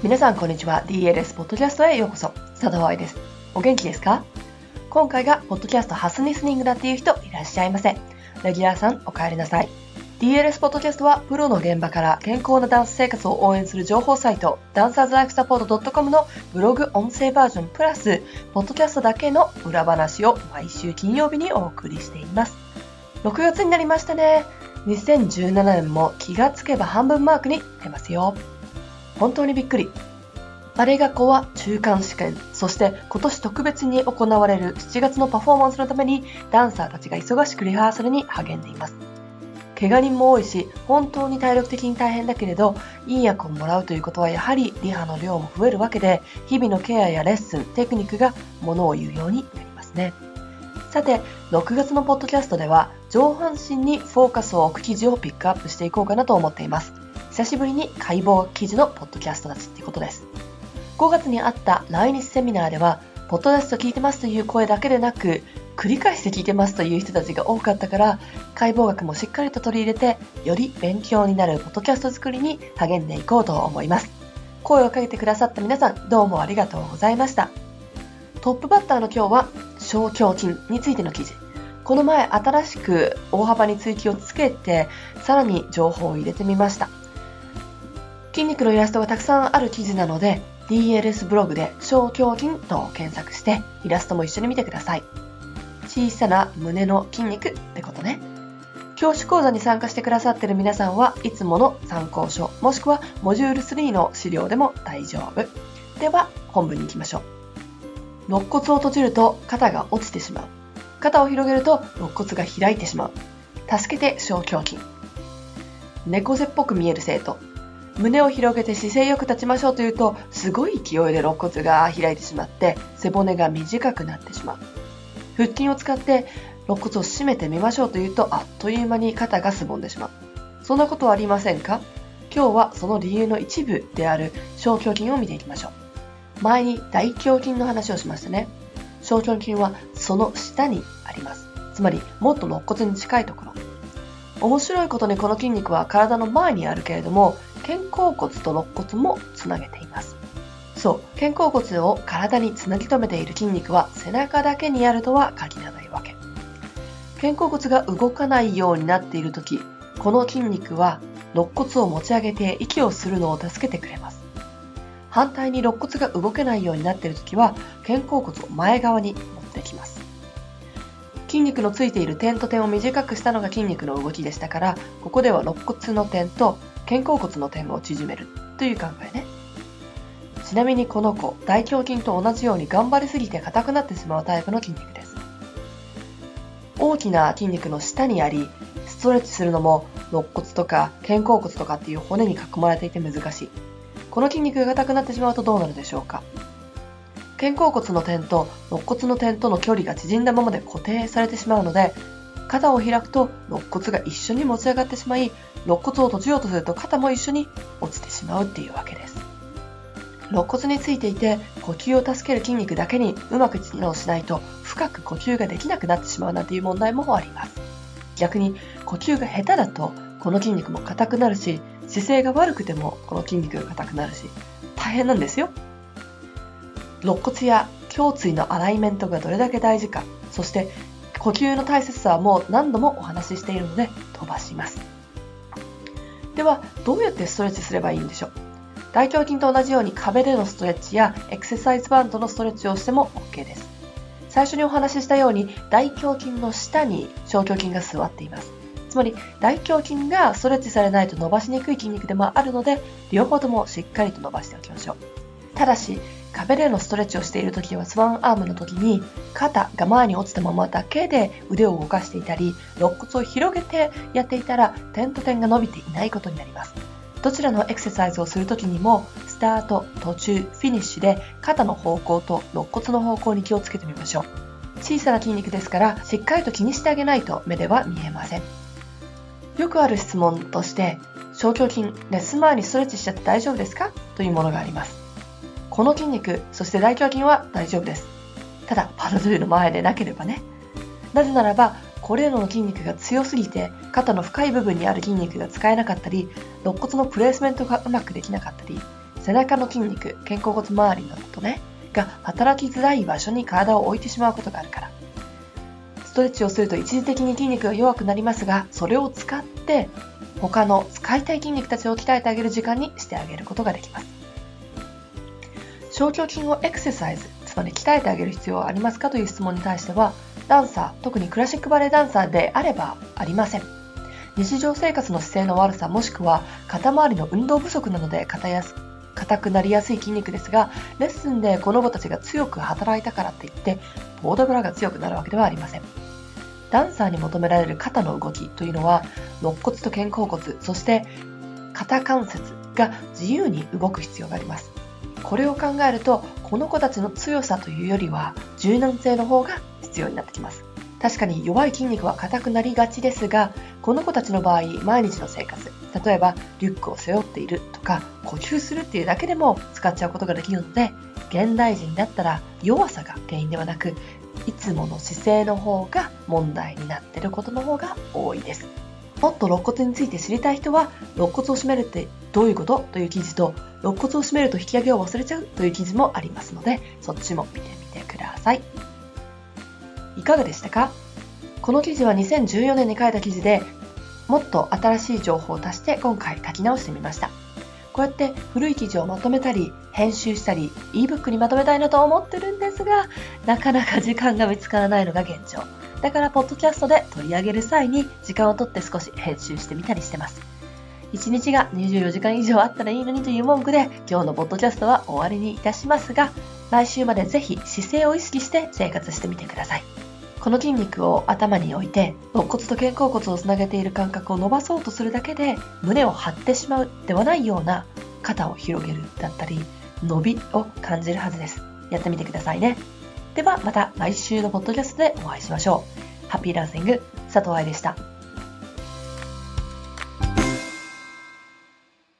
皆さんこんにちは。DLS ポッドキャストへようこそ。佐藤愛です。お元気ですか？今回がポッドキャスト初リスニングだっていう人いらっしゃいません。レギュラーさんお帰りなさい。DLS ポッドキャストはプロの現場から健康なダンス生活を応援する情報サイトダンサーズライフサポート .com のブログ音声バージョンプラスポッドキャストだけの裏話を毎週金曜日にお送りしています。6月になりましたね。2017年も気がつけば半分マークに出ますよ。本当にびっくり。バレエ学校は中間試験、そして今年特別に行われる7月のパフォーマンスのためにダンサーたちが忙しくリハーサルに励んでいます。怪我人も多いし、本当に体力的に大変だけれど、いい役をもらうということはやはりリハの量も増えるわけで、日々のケアやレッスン、テクニックがものを言うようになりますね。さて、6月のポッドキャストでは、上半身にフォーカスを置く記事をピックアップしていこうかなと思っています。久しぶりに解剖記事のポッドキャストたちってことです。5月にあった来日セミナーでは、ポッドキャスト聞いてますという声だけでなく、繰り返して聞いてますという人たちが多かったから、解剖学もしっかりと取り入れて、より勉強になるポッドキャスト作りに励んでいこうと思います。声をかけてくださった皆さん、どうもありがとうございました。トップバッターの今日は、小胸筋についての記事。この前新しく大幅に追記をつけて、さらに情報を入れてみました。筋肉のイラストがたくさんある記事なので DLS ブログで小胸筋と検索してイラストも一緒に見てください。小さな胸の筋肉ってことね。教師講座に参加してくださっている皆さんはいつもの参考書もしくはモジュール3の資料でも大丈夫。では本文に行きましょう。肋骨を閉じると肩が落ちてしまう。肩を広げると肋骨が開いてしまう。助けて小胸筋。猫背っぽく見える生徒。胸を広げて姿勢よく立ちましょうというと、すごい勢いで肋骨が開いてしまって、背骨が短くなってしまう。腹筋を使って肋骨を締めてみましょうというと、あっという間に肩がすぼんでしまう。そんなことはありませんか？今日はその理由の一部である小胸筋を見ていきましょう。前に大胸筋の話をしましたね。小胸筋はその下にあります。つまり、もっと肋骨に近いところ。面白いことにこの筋肉は体の前にあるけれども、肩甲骨と肋骨もつなげています。そう肩甲骨を体につなぎ止めている筋肉は背中だけにあるとは限らないわけ。肩甲骨が動かないようになっている時この筋肉は肋骨を持ち上げて息をするのを助けてくれます。反対に肋骨が動けないようになっている時は肩甲骨を前側に持ってきます。筋肉のついている点と点を短くしたのが筋肉の動きでしたからここでは肋骨の点と肩甲骨の点を縮めるという考えね。ちなみにこの子、大胸筋と同じように頑張りすぎて硬くなってしまうタイプの筋肉です。大きな筋肉の下にあり、ストレッチするのも肋骨とか肩甲骨とかっていう骨に囲まれていて難しい。この筋肉が硬くなってしまうとどうなるでしょうか？肩甲骨の点と肋骨の点との距離が縮んだままで固定されてしまうので、肩を開くと肋骨が一緒に持ち上がってしまい、肋骨を閉じようとすると肩も一緒に落ちてしまうっていうわけです。肋骨についていて呼吸を助ける筋肉だけにうまく機能しないと深く呼吸ができなくなってしまうなんていう問題もあります。逆に呼吸が下手だとこの筋肉も硬くなるし姿勢が悪くてもこの筋肉が硬くなるし大変なんですよ。肋骨や胸椎のアライメントがどれだけ大事かそして呼吸の大切さはもう何度もお話ししているので飛ばします。では、どうやってストレッチすればいいんでしょう？大胸筋と同じように壁でのストレッチやエクササイズバンドのストレッチをしても OK です。最初にお話ししたように大胸筋の下に小胸筋が座っています。つまり大胸筋がストレッチされないと伸ばしにくい筋肉でもあるので両方ともしっかりと伸ばしておきましょう。ただし壁でのストレッチをしている時はスワンアームの時に肩が前に落ちたままだけで腕を動かしていたり肋骨を広げてやっていたら点と点が伸びていないことになります。どちらのエクササイズをする時にもスタート途中フィニッシュで肩の方向と肋骨の方向に気をつけてみましょう。小さな筋肉ですからしっかりと気にしてあげないと目では見えません。よくある質問として小胸筋レッスン前にストレッチしちゃって大丈夫ですか？というものがあります。この筋肉、そして大胸筋は大丈夫です。ただ、パラドゥの前でなければね。なぜならば、これらの筋肉が強すぎて、肩の深い部分にある筋肉が使えなかったり、肋骨のプレースメントがうまくできなかったり、背中の筋肉、肩甲骨周りのことね、が働きづらい場所に体を置いてしまうことがあるから。ストレッチをすると一時的に筋肉が弱くなりますが、それを使って他の使いたい筋肉たちを鍛えてあげる時間にしてあげることができます。小胸筋をエクササイズ、つまり鍛えてあげる必要はありますかという質問に対しては、ダンサー、特にクラシックバレエダンサーであればありません。日常生活の姿勢の悪さもしくは肩周りの運動不足なので硬やす硬くなりやすい筋肉ですが、レッスンでこの子たちが強く働いたからといって、ボードブラが強くなるわけではありません。ダンサーに求められる肩の動きというのは、肋骨と肩甲骨、そして肩関節が自由に動く必要があります。これを考えると、この子たちの強さというよりは、柔軟性の方が必要になってきます。確かに弱い筋肉は硬くなりがちですが、この子たちの場合、毎日の生活、例えばリュックを背負っているとか、呼吸するっていうだけでも使っちゃうことができるので、現代人だったら弱さが原因ではなく、いつもの姿勢の方が問題になっていることの方が多いです。もっと肋骨について知りたい人は、肋骨を締めるってどういうこと？と？いう記事と、肋骨を締めると引き上げを忘れちゃうという記事もありますので、そっちも見てみてください。いかがでしたか？この記事は2014年に書いた記事でもっと新しい情報を足して今回書き直してみました。こうやって古い記事をまとめたり、編集したり、ebook にまとめたいなと思ってるんですが、なかなか時間が見つからないのが現状。だから、ポッドキャストで取り上げる際に時間をとって少し編集してみたりしてます。1日が24時間以上あったらいいのにという文句で、今日のポッドキャストは終わりにいたしますが、来週までぜひ姿勢を意識して生活してみてください。この筋肉を頭に置いて肋骨と肩甲骨をつなげている感覚を伸ばそうとするだけで胸を張ってしまうではないような肩を広げるだったり伸びを感じるはずです。やってみてくださいね。ではまた来週のポッドキャストでお会いしましょう。ハッピーランシング佐藤愛でした。